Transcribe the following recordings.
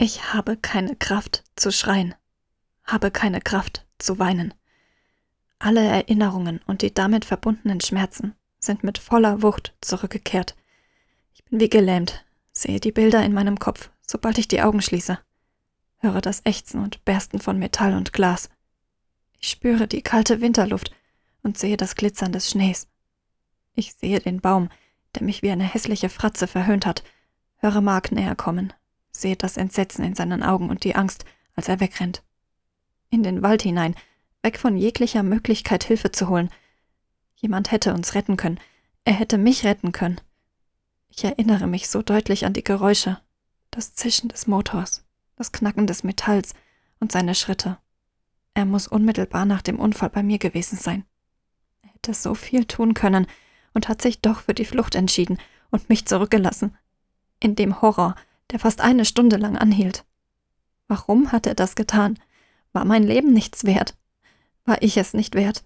Ich habe keine Kraft zu schreien, habe keine Kraft zu weinen. Alle Erinnerungen und die damit verbundenen Schmerzen sind mit voller Wucht zurückgekehrt. Ich bin wie gelähmt, sehe die Bilder in meinem Kopf, sobald ich die Augen schließe, höre das Ächzen und Bersten von Metall und Glas. Ich spüre die kalte Winterluft und sehe das Glitzern des Schnees. Ich sehe den Baum, der mich wie eine hässliche Fratze verhöhnt hat, höre Mark näher kommen, sehe das Entsetzen in seinen Augen und die Angst, als er wegrennt. In den Wald hinein, weg von jeglicher Möglichkeit, Hilfe zu holen. Jemand hätte uns retten können. Er hätte mich retten können. Ich erinnere mich so deutlich an die Geräusche, das Zischen des Motors, das Knacken des Metalls und seine Schritte. Er muss unmittelbar nach dem Unfall bei mir gewesen sein. Er hätte so viel tun können und hat sich doch für die Flucht entschieden und mich zurückgelassen. In dem Horror, der fast eine Stunde lang anhielt. Warum hat er das getan? War mein Leben nichts wert? War ich es nicht wert?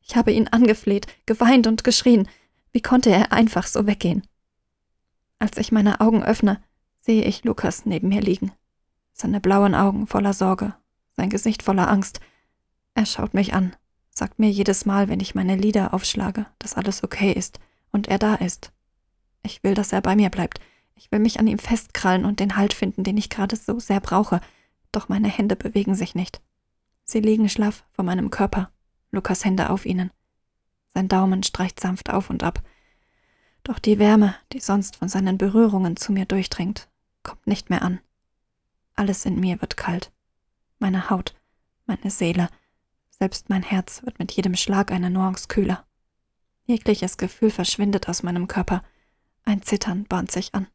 Ich habe ihn angefleht, geweint und geschrien. Wie konnte er einfach so weggehen? Als ich meine Augen öffne, sehe ich Lukas neben mir liegen. Seine blauen Augen voller Sorge, sein Gesicht voller Angst. Er schaut mich an, sagt mir jedes Mal, wenn ich meine Lieder aufschlage, dass alles okay ist und er da ist. Ich will, dass er bei mir bleibt, ich will mich an ihm festkrallen und den Halt finden, den ich gerade so sehr brauche, doch meine Hände bewegen sich nicht. Sie liegen schlaff vor meinem Körper, Lukas Hände auf ihnen. Sein Daumen streicht sanft auf und ab. Doch die Wärme, die sonst von seinen Berührungen zu mir durchdringt, kommt nicht mehr an. Alles in mir wird kalt. Meine Haut, meine Seele, selbst mein Herz wird mit jedem Schlag eine Nuance kühler. Jegliches Gefühl verschwindet aus meinem Körper. Ein Zittern bahnt sich an.